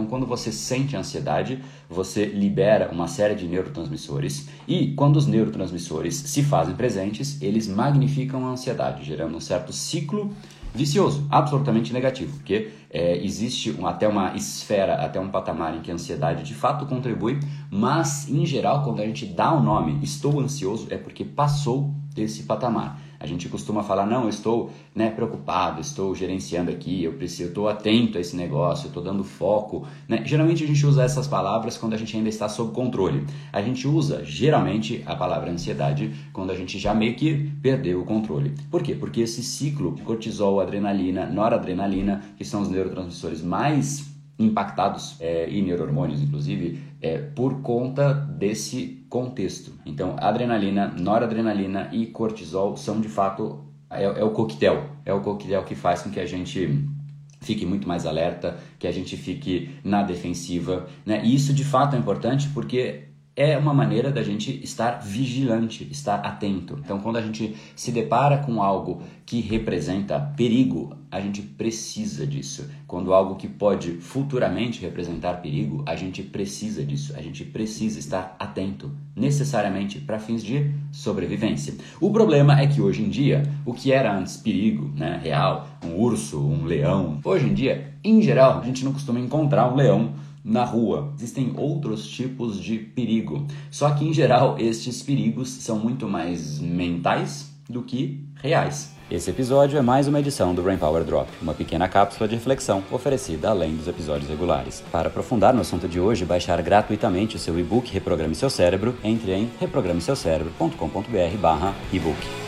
Então, quando você sente ansiedade, você libera uma série de neurotransmissores. E quando os neurotransmissores se fazem presentes, eles magnificam a ansiedade, gerando um certo ciclo vicioso, absolutamente negativo, porque é, existe um, até uma esfera, até um patamar em que a ansiedade de fato contribui, mas em geral, quando a gente dá o nome estou ansioso, é porque passou desse patamar. A gente costuma falar, não, eu estou né, preocupado, estou gerenciando aqui, eu preciso, estou atento a esse negócio, estou dando foco. Né? Geralmente a gente usa essas palavras quando a gente ainda está sob controle. A gente usa geralmente a palavra ansiedade quando a gente já meio que perdeu o controle. Por quê? Porque esse ciclo cortisol, adrenalina, noradrenalina, que são os neurotransmissores mais impactados é, e neurohormônios, inclusive, é, por conta desse contexto. Então, adrenalina, noradrenalina e cortisol são de fato é, é, o coquetel, é o coquetel que faz com que a gente fique muito mais alerta, que a gente fique na defensiva, né? E isso de fato é importante porque é uma maneira da gente estar vigilante, estar atento. Então, quando a gente se depara com algo que representa perigo, a gente precisa disso. Quando algo que pode futuramente representar perigo, a gente precisa disso. A gente precisa estar atento, necessariamente para fins de sobrevivência. O problema é que hoje em dia, o que era antes perigo, né, real, um urso, um leão, hoje em dia, em geral, a gente não costuma encontrar um leão na rua. Existem outros tipos de perigo. Só que em geral estes perigos são muito mais mentais do que reais. Esse episódio é mais uma edição do Brain Power Drop, uma pequena cápsula de reflexão oferecida além dos episódios regulares. Para aprofundar no assunto de hoje baixar gratuitamente o seu e-book Reprograme Seu Cérebro, entre em reprogrameseucerebro.com.br/ebook.